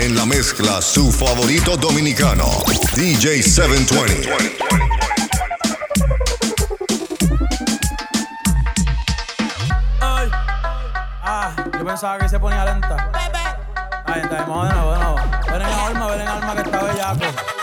En la mezcla, su favorito dominicano, DJ 720. Ah, pensaba que se ponía lenta. Ahí está, vamos de nuevo. Ven en alma, ven en alma que está bellaco.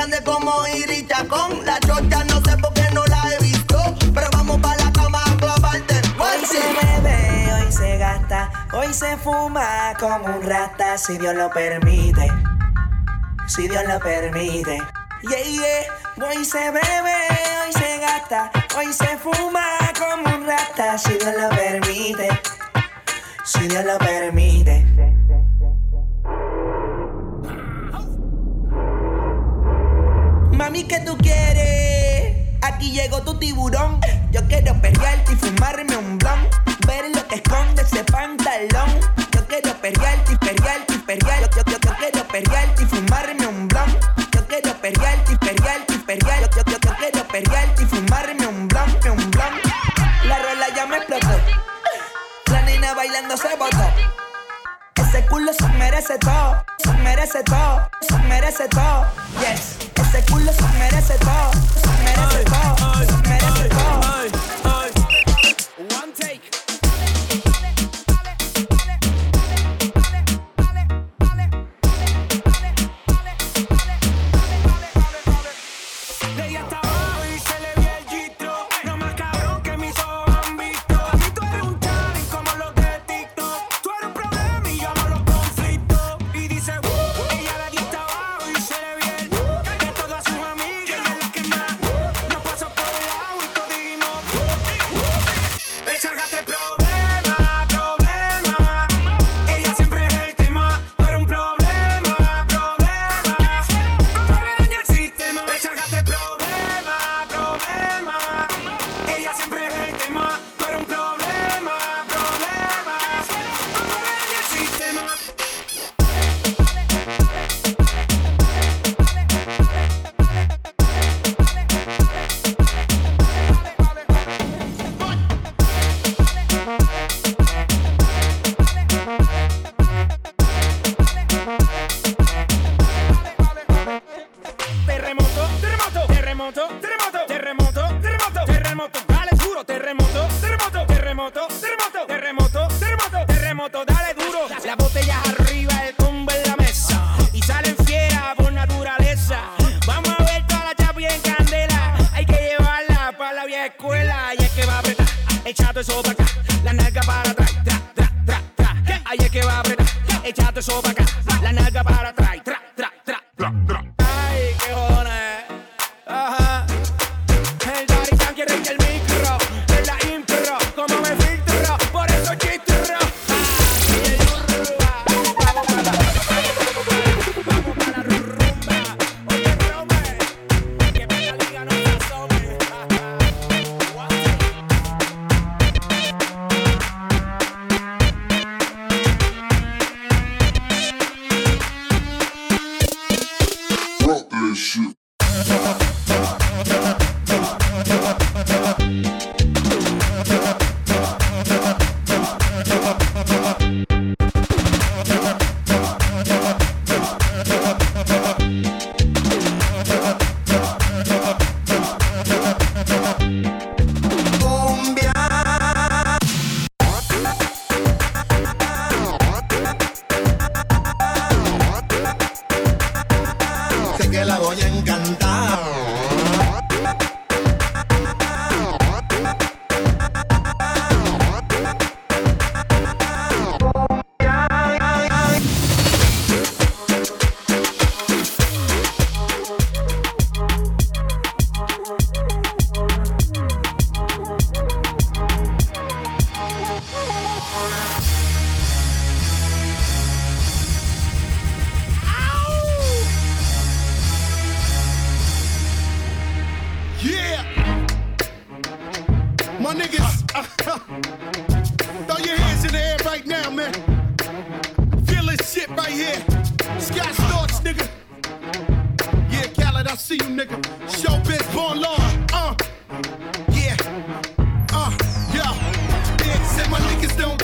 grande como Irita con la chota, no sé por qué no la he visto, pero vamos para la cama a clavarte. Hoy pues se bebe, hoy se gasta, hoy se fuma como un rata, si Dios lo permite, si Dios lo permite. Yeah, yeah, hoy se bebe, hoy se gasta, hoy se fuma como un rata, si Dios lo permite, si Dios lo permite. Mami, ¿qué tú quieres? Aquí llegó tu tiburón. Yo quiero perrearte y fumarme un blon. Ver lo que esconde ese pantalón. Yo quiero perrearte y perrearte y perrearte. Yo, yo, yo, quiero perrearte y fumarme un blon. Yo quiero perrearte y perrearte y. Yo, yo, yo, quiero perrearte y fumarme un blon, un blon. La rola ya me explotó. La nena bailando se botó. Ese culo se merece todo, se merece todo, se merece todo. Yes. laissez pas terremoto, terremoto, terremoto, terremoto, dale duro, terremoto, terremoto, terremoto, terremoto, terremoto, terremoto, terremoto, dale duro. Las botellas arriba, el combo en la mesa. Y salen fieras por naturaleza. Vamos a ver toda la chapi en candela, hay que llevarla para la vieja escuela. Y es que va a apretar, echado eso para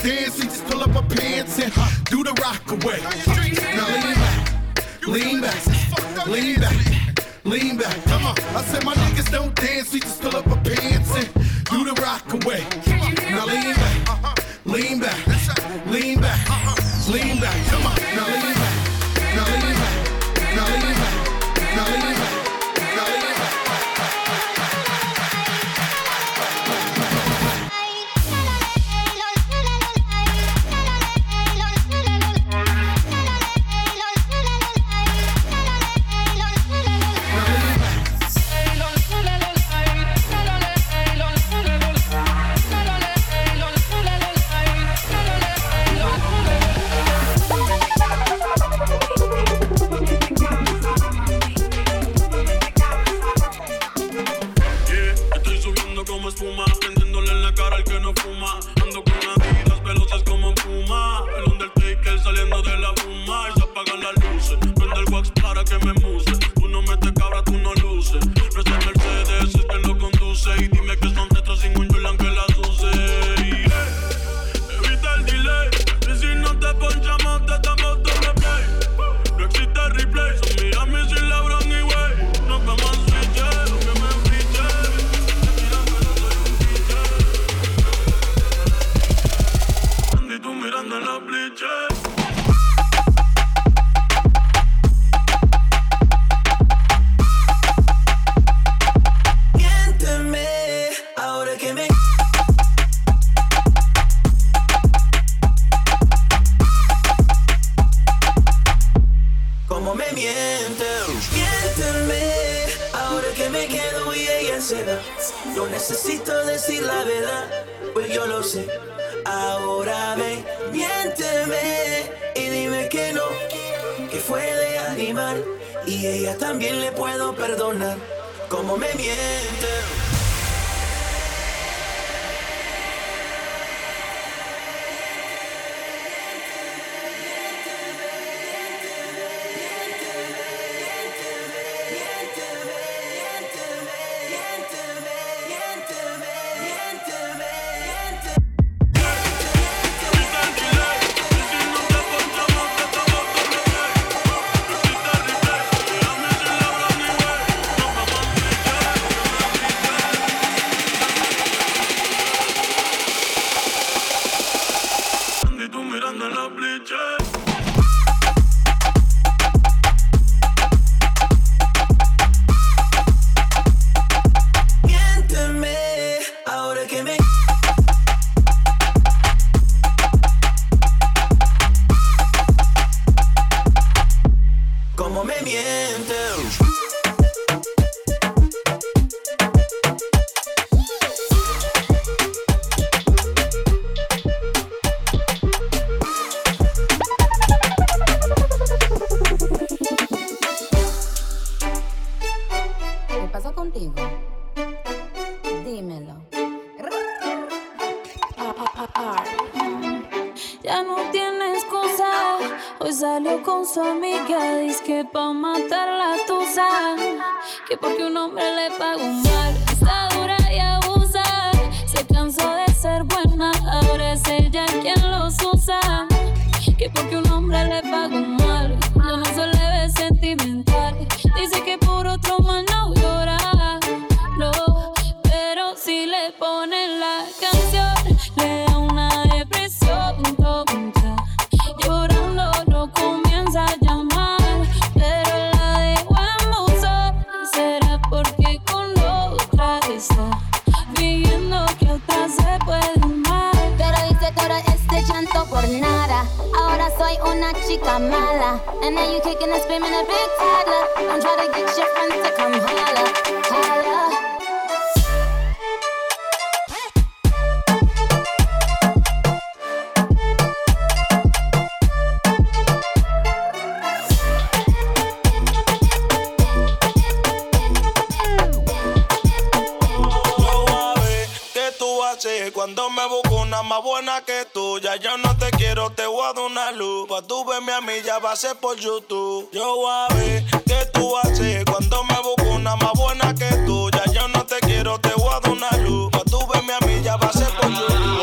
dancing, just pull up her pants and do the rock away. Now lean back, lean back, lean back, lean back. Come on. I said my niggas don't dance, we just pull up her pants and do the rock away. Now lean back, lean back. Cuando me busco una más buena que tuya, yo no te quiero, te voy a dar una luz. Pa' tú verme a mí, ya va a ser por YouTube. Yo voy a ver que tú haces. Cuando me busco una más buena que tuya, yo no te quiero, te voy a dar una luz. Pa' tú verme a mí, ya va a ser por YouTube.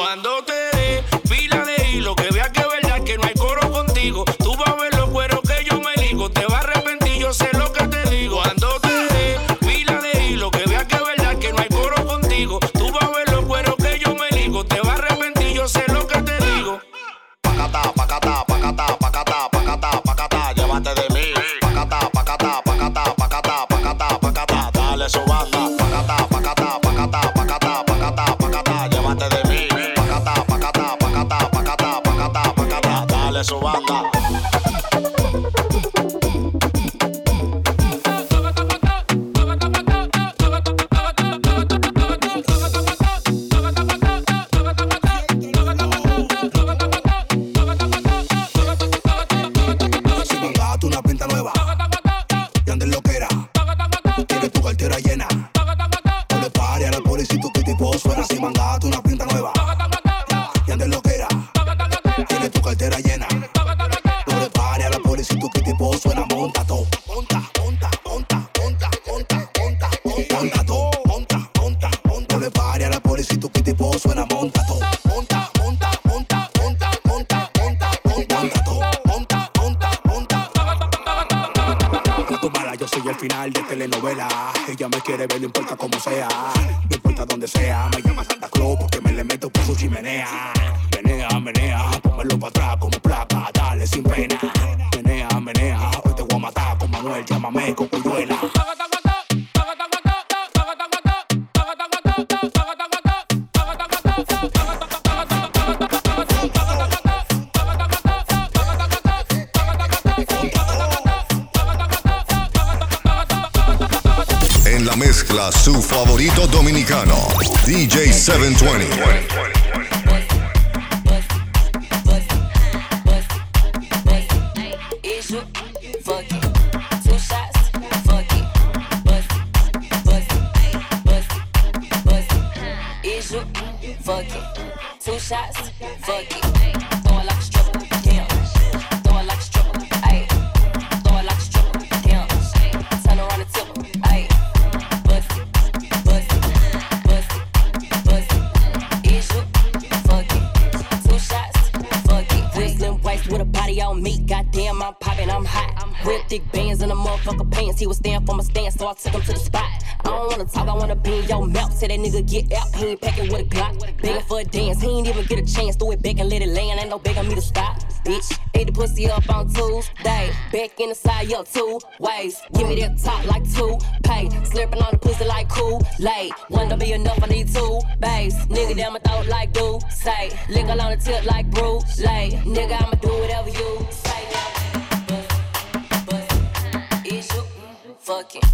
la mezcla su favorito dominicano, DJ 720. get a chance, throw it back and let it land. Ain't no begging me to stop, bitch. Ate the pussy up on Tuesday. Back in the side, up two ways. Give me that top like two pay. Slurping on the pussy like cool late. One don't be enough, I need two bass. Nigga down my throat like do say. Lick on the tip like brew lay. Nigga, I'ma do whatever you say. Bust.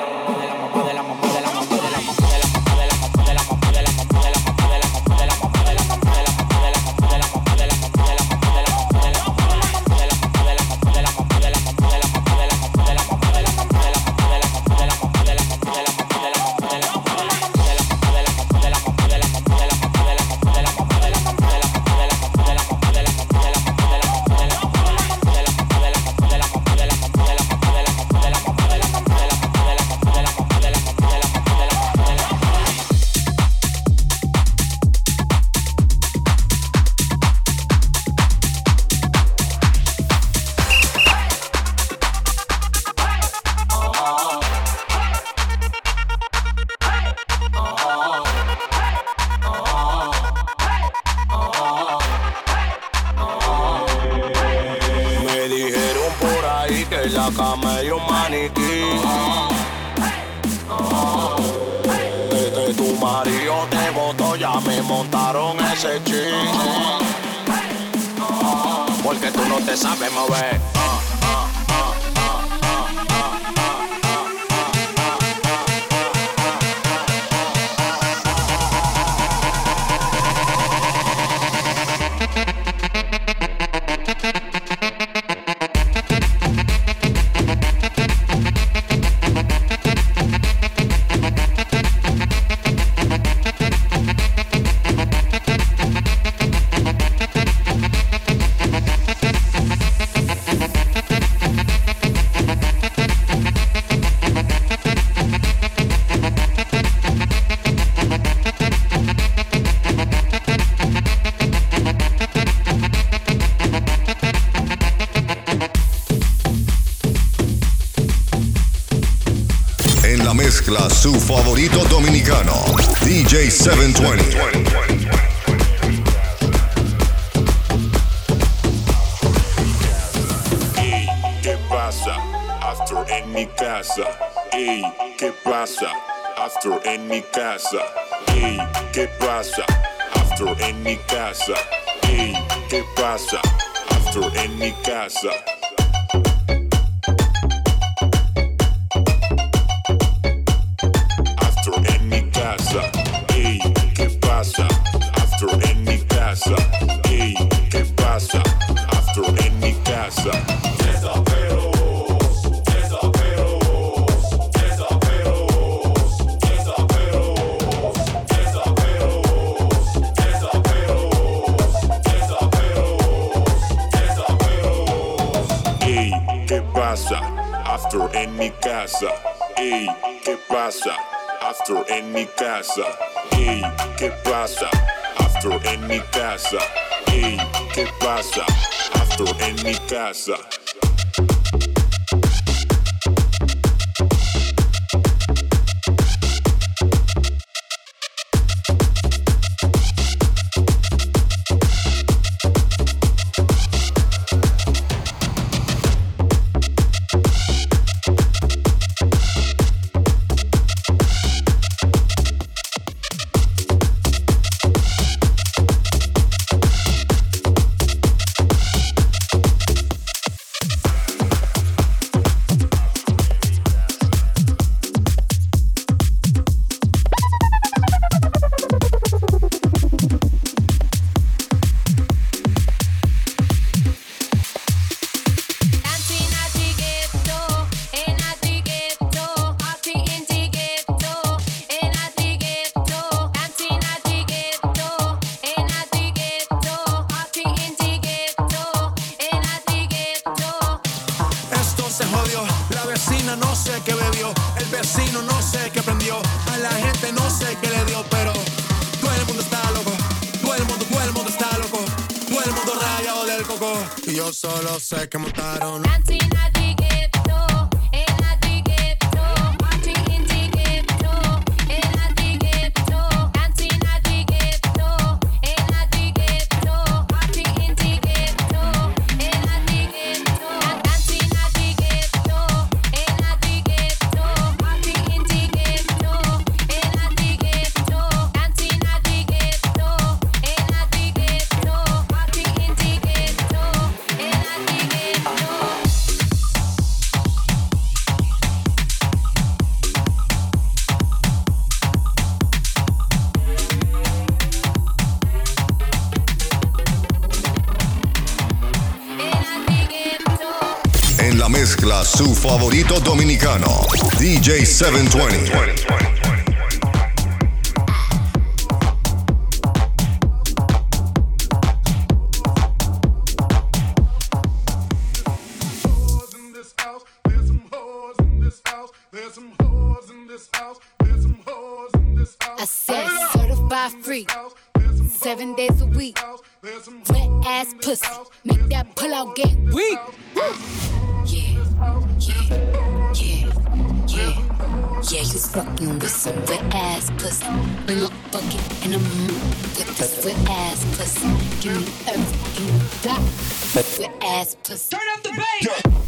casa. Desaperos, desaperos, desaperos, desaperos. Ey, ¿qué pasa? After en mi casa. Ey, ¿qué pasa? After en mi casa. Hey, ¿qué pasa? After en mi casa pasa after any casa. su favorito dominicano, DJ 720. I said certified free, seven days a week. Wet ass pussy, make that pull out game weak. Just fucking with some wet ass pussy. Bring a bucket and a move with this wet ass pussy. Give me everything you got. Wet ass pussy. Turn up the bass.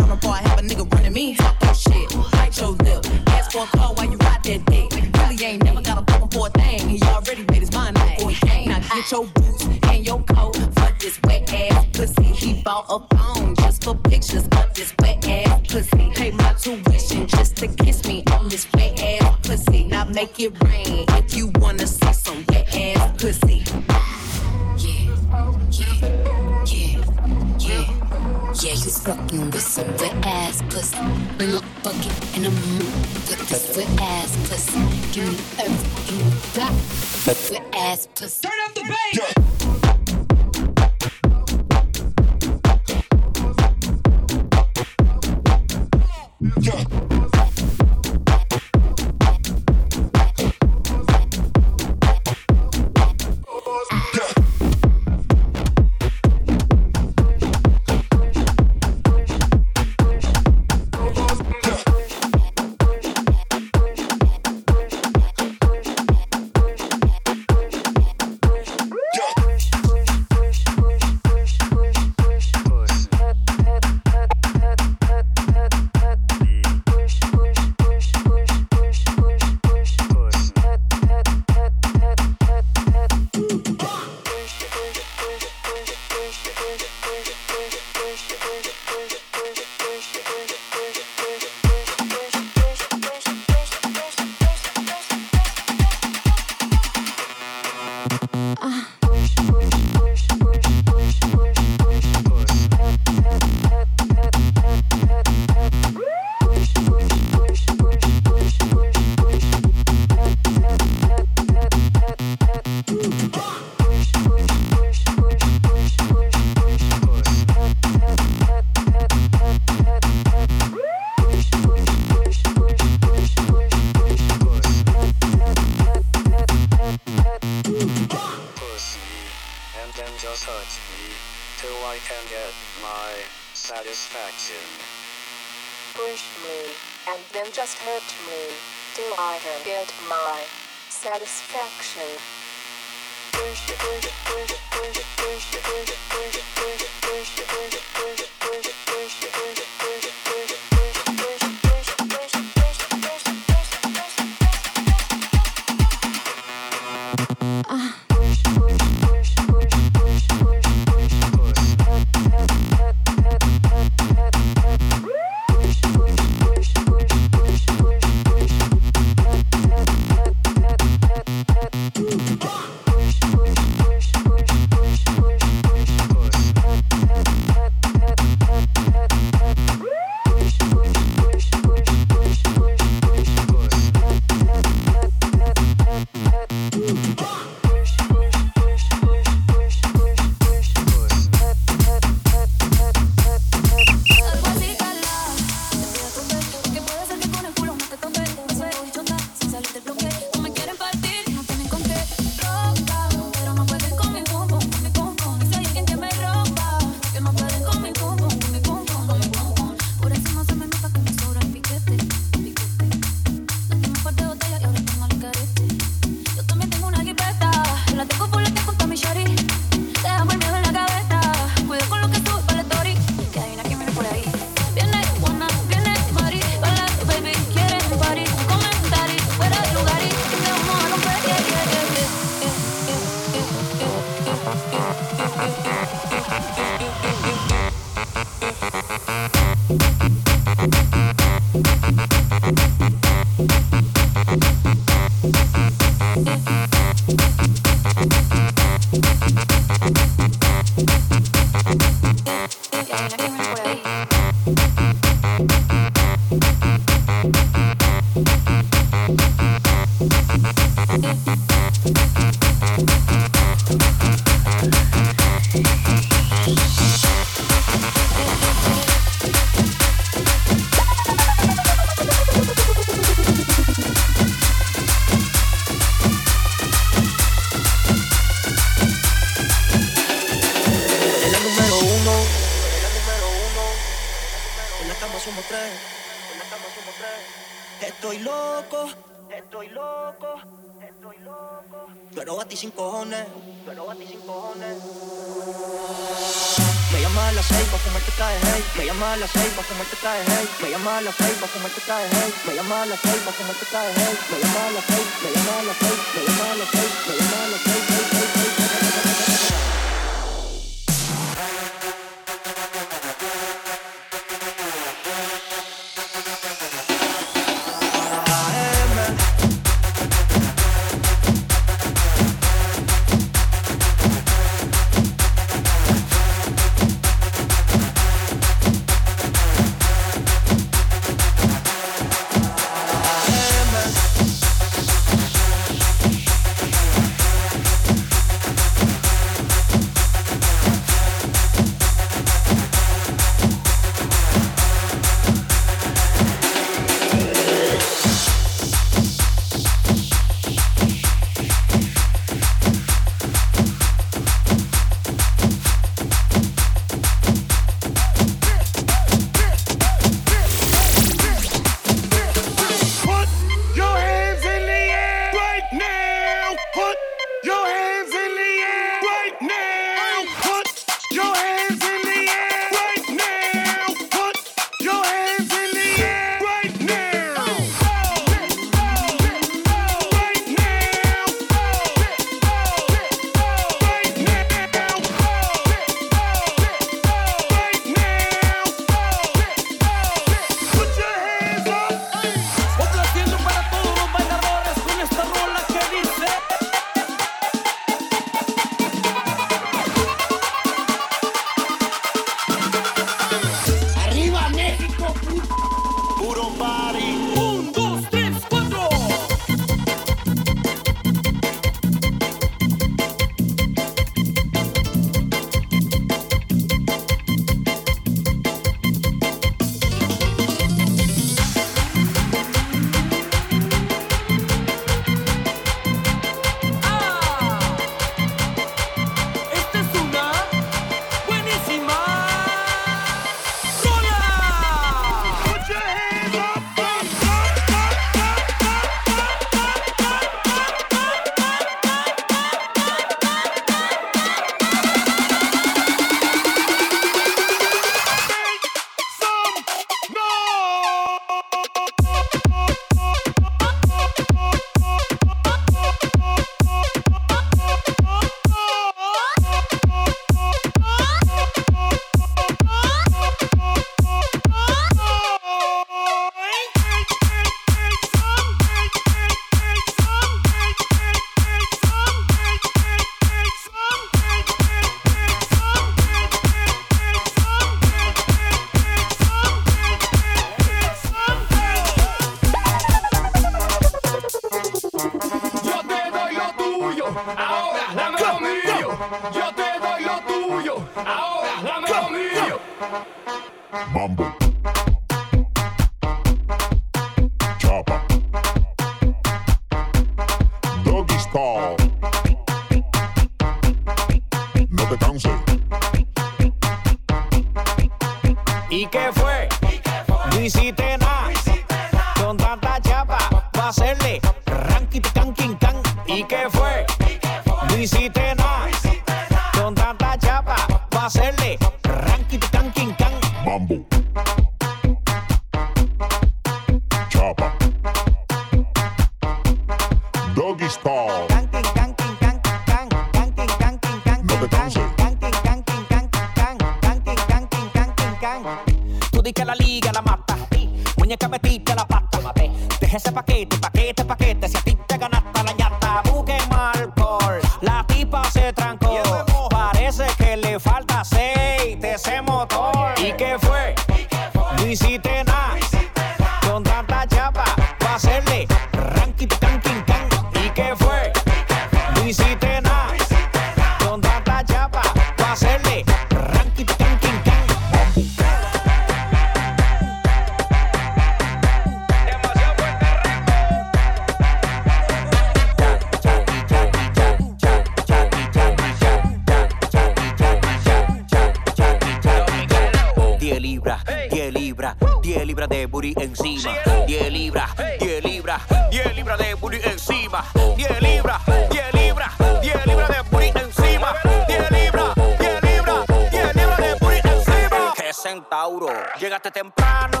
Llegaste temprano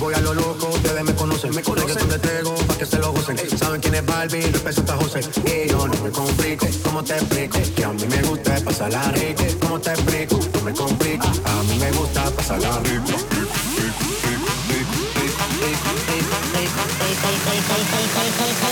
Voy a lo loco, ustedes me conocen. Me conocen. te traigo pa' que se lo gocen. Saben quién es Barbie, el peso está José. Y yo no me complico, ¿cómo te explico? Que a mí me gusta pasarla rico. ¿Cómo te explico? No me complico. A mí me gusta pasarla rico. rico,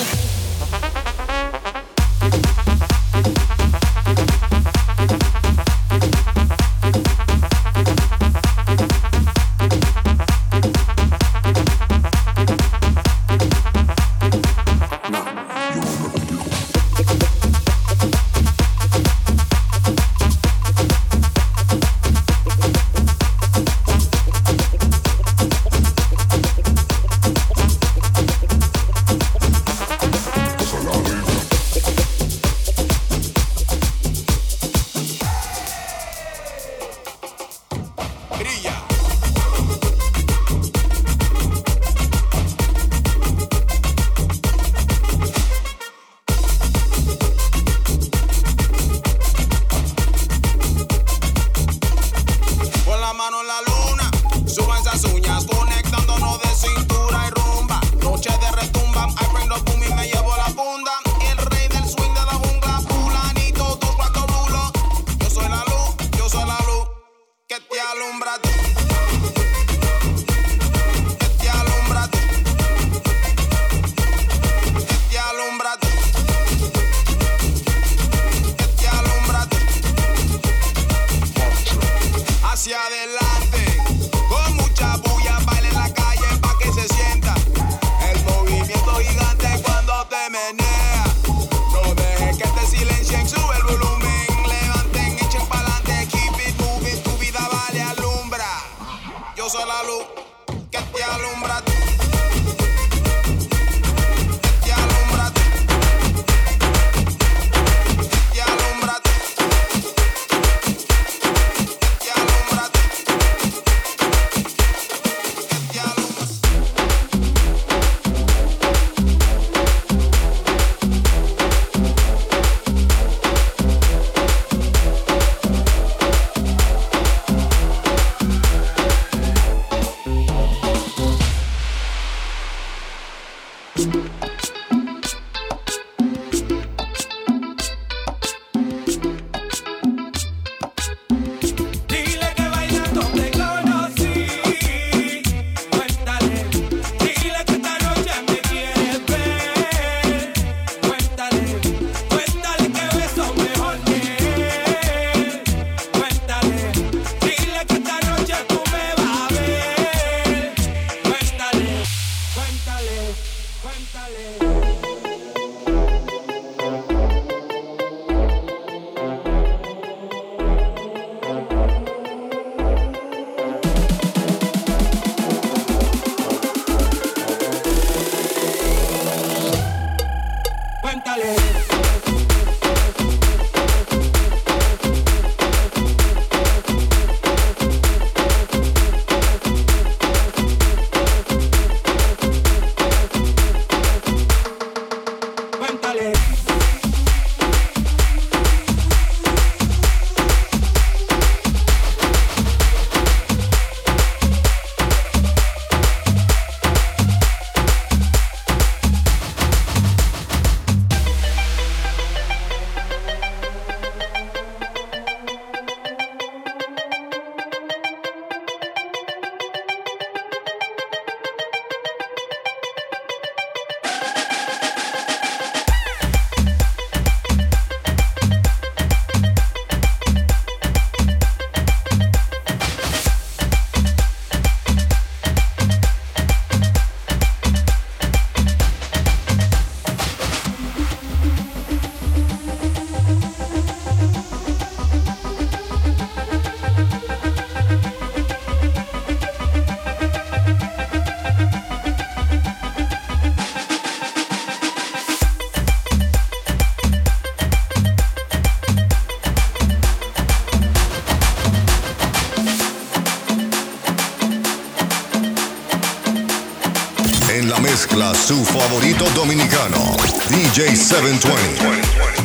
dominicano, DJ 720.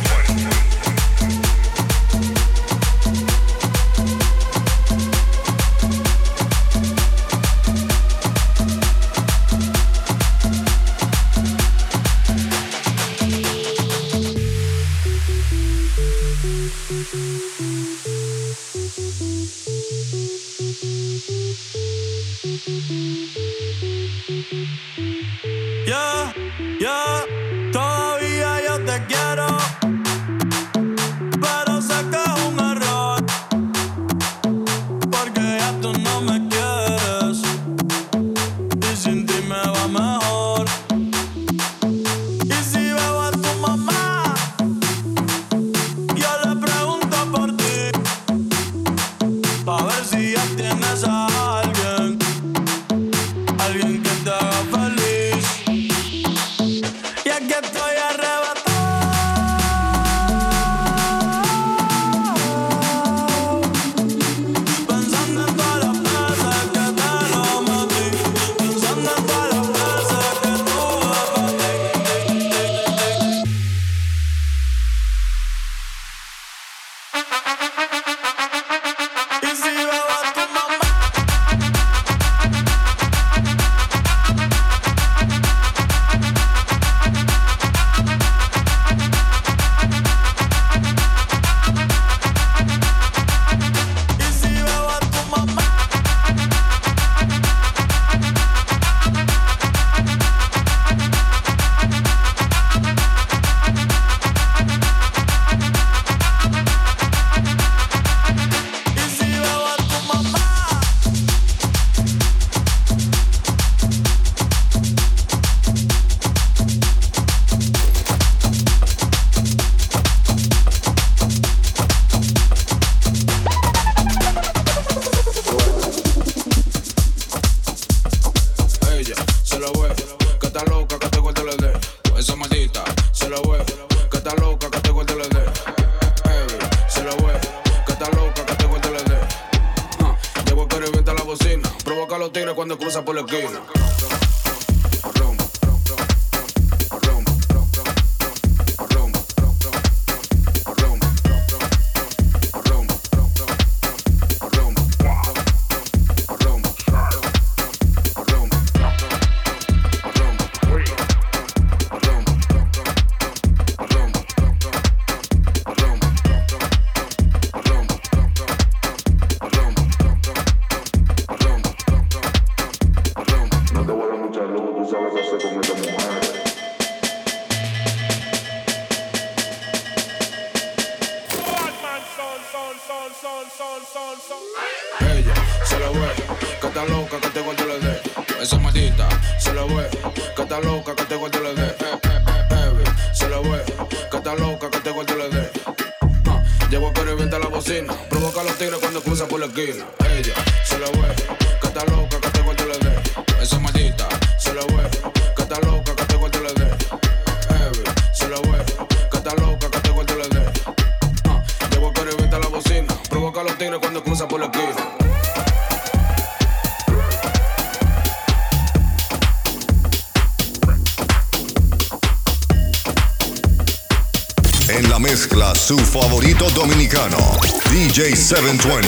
720.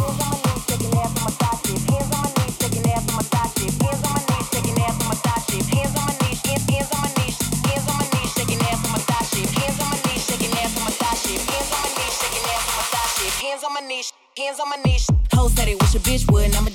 On my knees. Hoes said they wish a bitch would, and I'm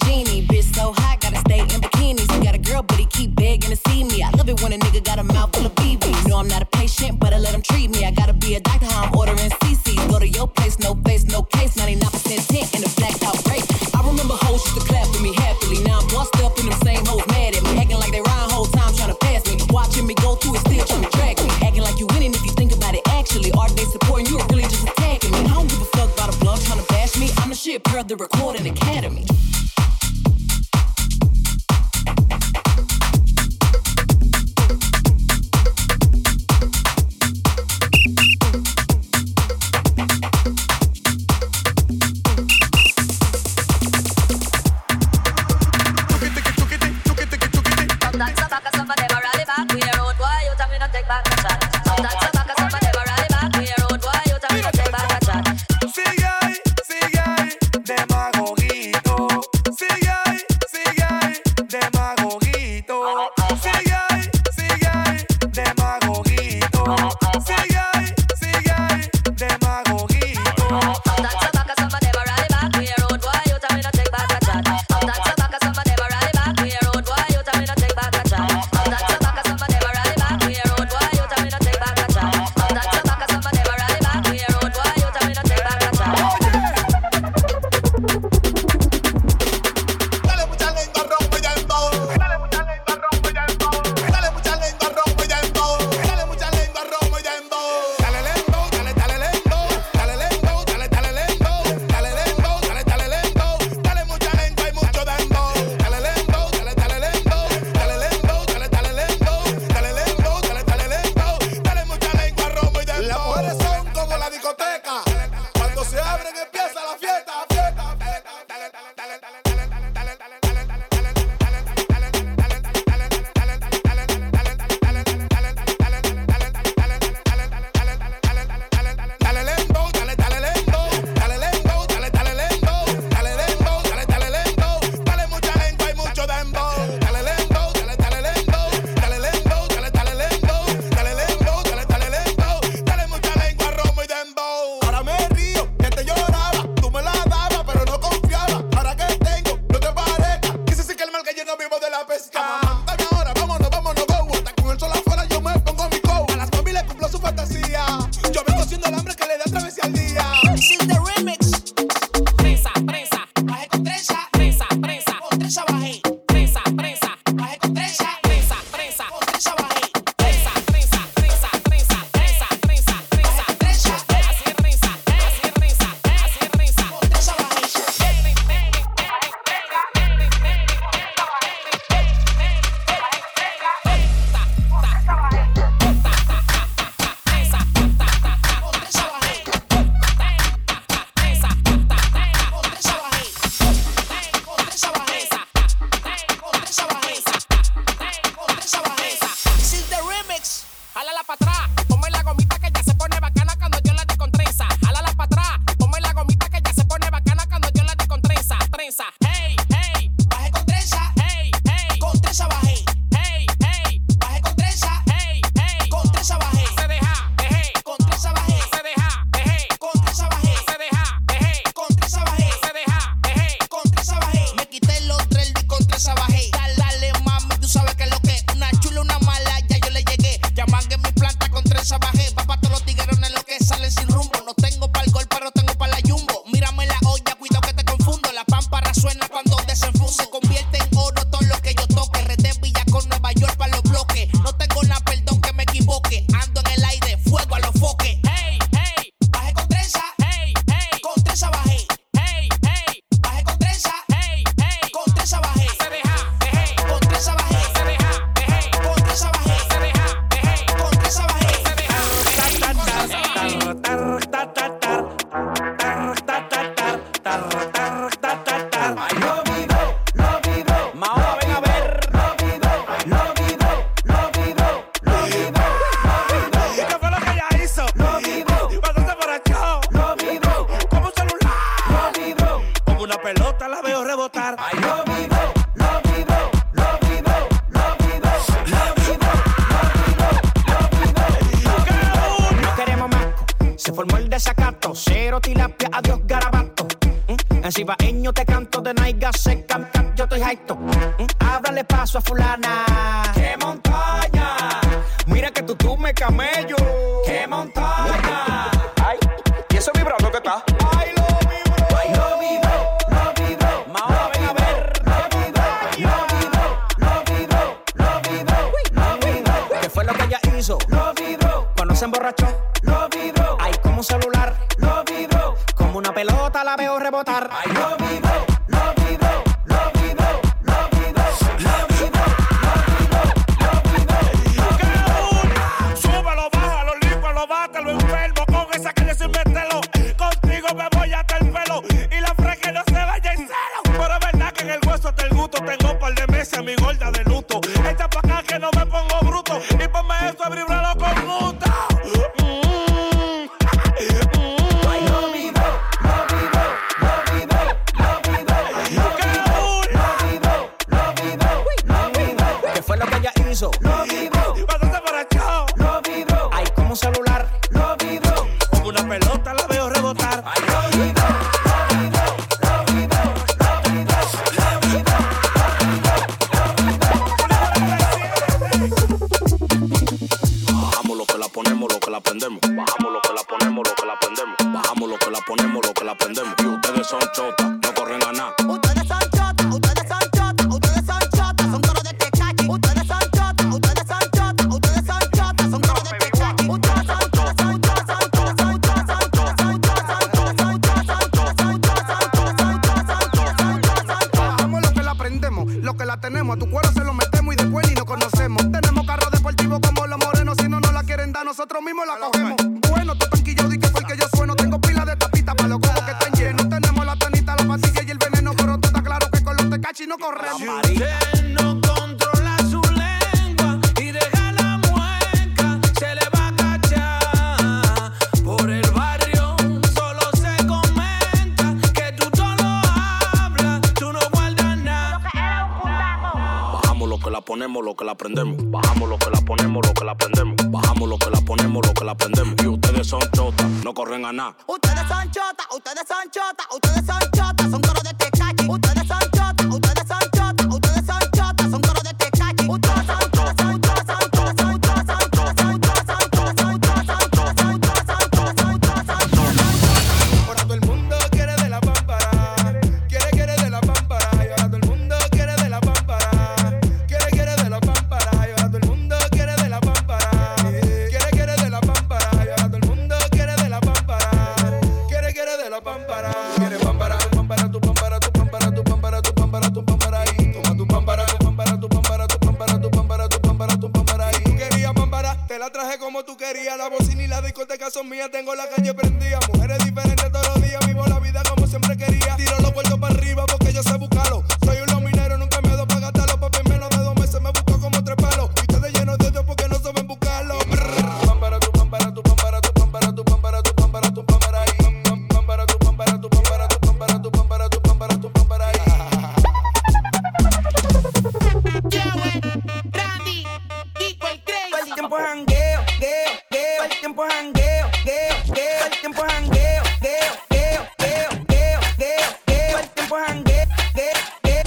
tiempo es jangueo, gueo, gueo. El tiempo es jangueo, gueo, gueo. El tiempo es jangueo, gueo, gueo, gueo, gueo, gueo, gueo. El tiempo es jangueo, gueo, gueo,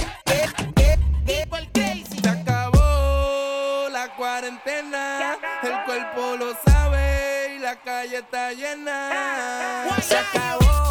gueo, gueo. Se acabó la cuarentena. El cuerpo lo sabe y la calle está llena. Se acabó.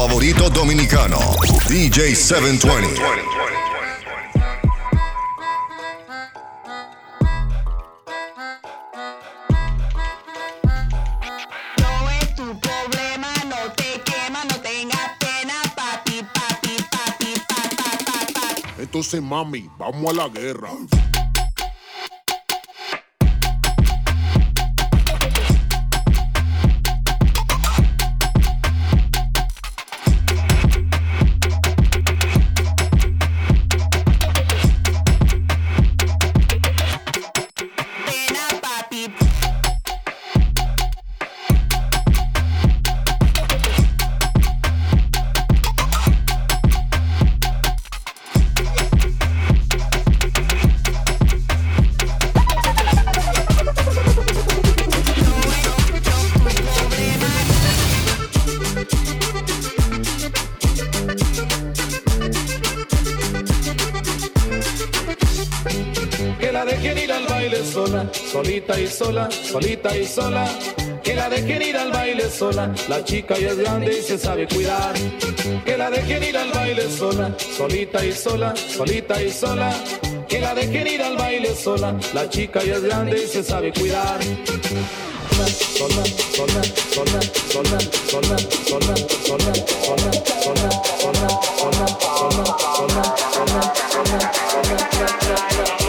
Favorito dominicano, DJ 720. No es tu problema, no te quema, no tengas pena, papi, papi, papi, papi, papi, papi. Esto mami, vamos a la guerra. Solita y sola, solita y sola. Que la dejen ir al baile sola, la chica ya es grande y se sabe cuidar. Que la dejen ir al baile sola, solita y sola, solita y sola. Que la dejen ir al baile sola, la chica ya es grande y se sabe cuidar. Sola, sola, sola, sola, sola, sola, sola, sola, sola, sola, sola, sola, sola, sola, sola, sola,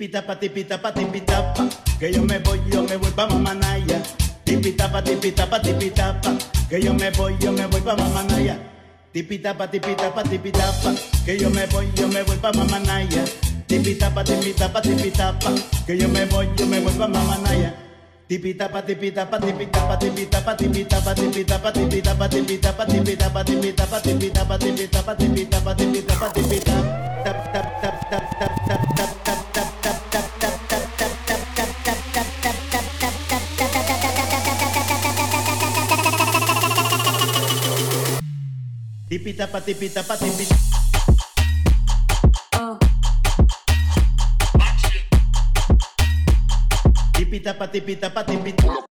Tipitapa, tipitapa, tipitapa, que yo me voy, yo me voy pa' Mamanaya. Tipitapa, tipitapa, tipitapa, que yo me voy, yo me voy pa' Mamanaya. Tipitapa, tipitapa, tipitapa, que yo me voy, yo me voy pa' Mamanaya. Tipitapa, tipitapa, tipitapa, que yo me voy, yo me voy pa' Mamanaya. Tipitapa, tipitapa, tipitapa, tipitapa, tipitapa, tipitapa, tipitapa, tipitapa, tipitapa, tipitapa, tipitapa, tipitapa, tipitapa, tipitapa, tipitapa, tap tap tap tap tap tap Tipita pa tipita pa tipita. Oh. Tipi tapa tipi tapa tipita. Oh.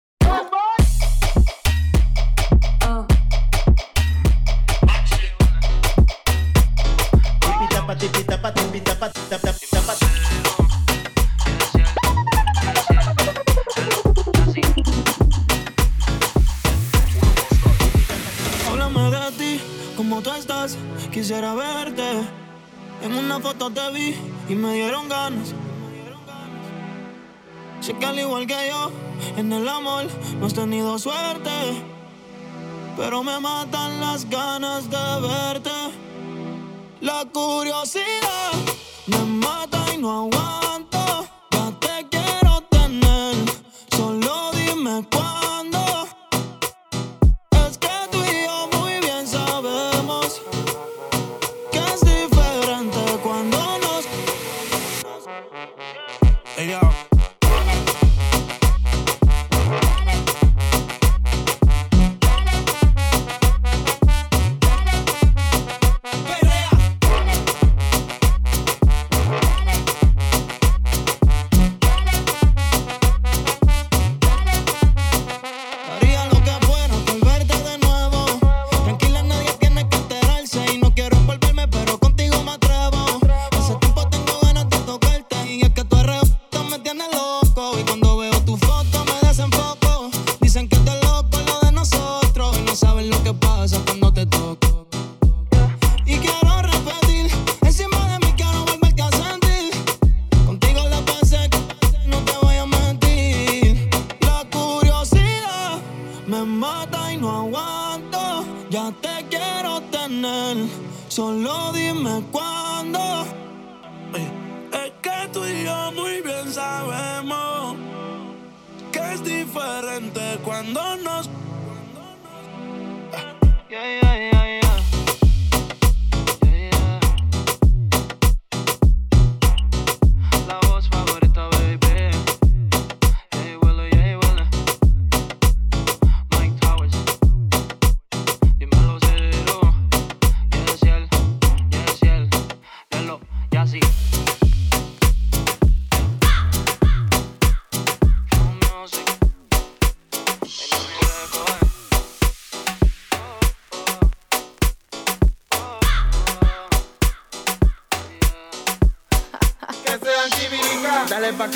tipita pa tipita pa tipita. Oh. tapa tipi. Quisiera verte. En una foto te vi y me dieron ganas. Sé que al igual que yo, en el amor no has tenido suerte. Pero me matan las ganas de verte. La curiosidad me mata y no aguanto.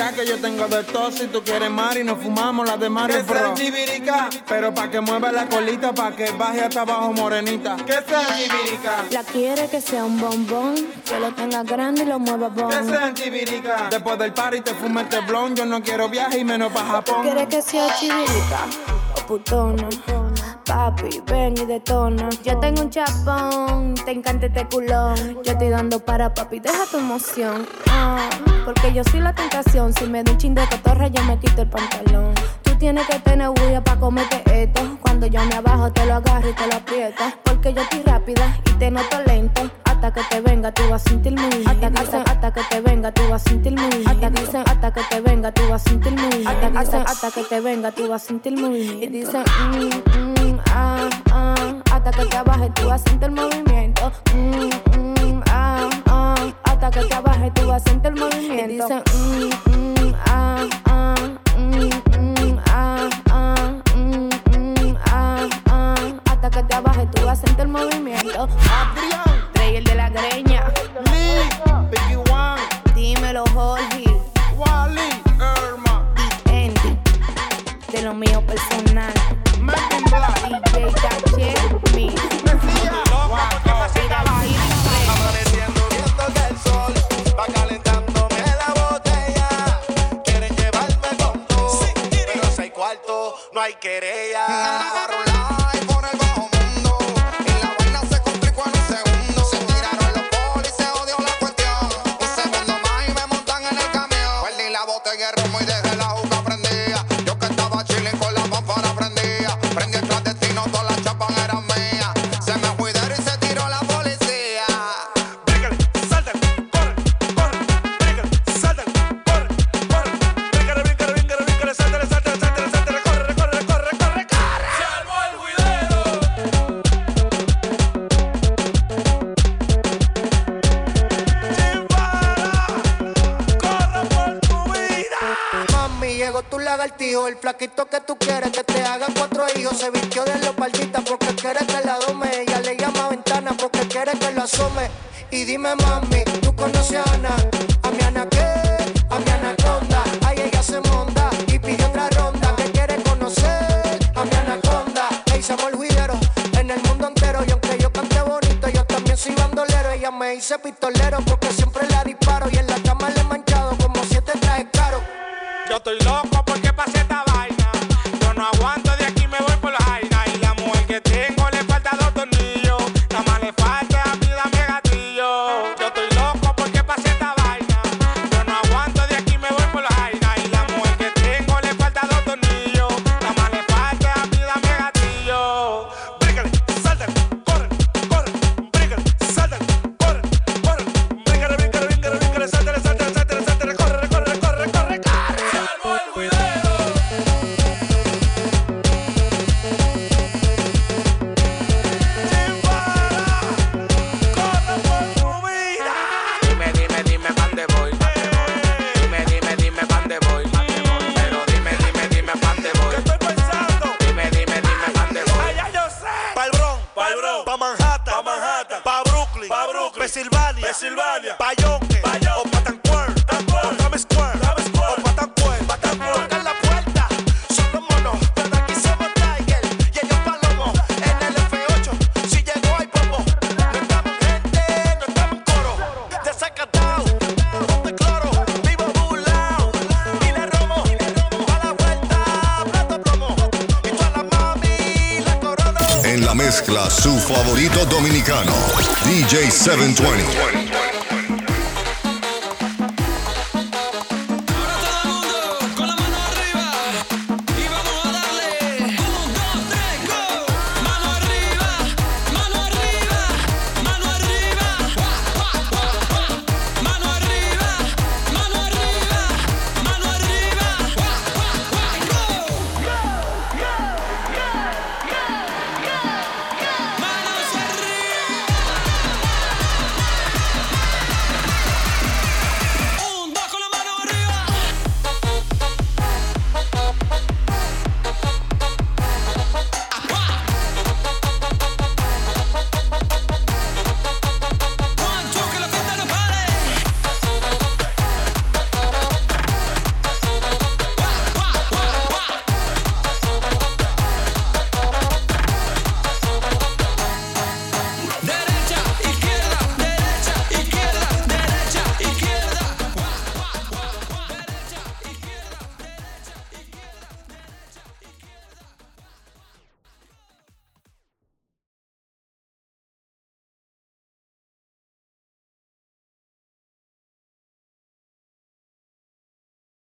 que yo tengo de todo. Si tú quieres mar y nos fumamos las de Mario Pro. Chibirica? Pero pa' que mueva la colita, pa' que baje hasta abajo, morenita. ¿Qué sea chibirica? La quiere que sea un bombón, que lo tenga grande y lo mueva bon. ¿Qué sea chibirica? Después del party te fume este blon. Yo no quiero viaje y menos pa' Japón. ¿Quiere que sea chibirica o oh, putona? papi, ven y detona. Yo tengo un chapón, te encanta este culón. Yo estoy dando para papi, deja tu emoción. Ah, porque yo soy la tentación. Si me doy un chin de cotorra, yo me quito el pantalón. Tú tienes que tener huella para comerte esto. Cuando yo me abajo, te lo agarro y te lo aprieto. Porque yo estoy rápida y te noto lento hasta que te venga, tú vas a sentirme. Hasta que hacen, hasta que te venga, tú vas a sentirme. Hasta que dicen, hasta que te venga, tú vas a sentirme. Hasta que hacen, hasta que te venga, tú vas a sentir sentirme. Y dicen, mm, mm, ah, ah, hasta que te bajes, tú vas a sentir el movimiento. Mm,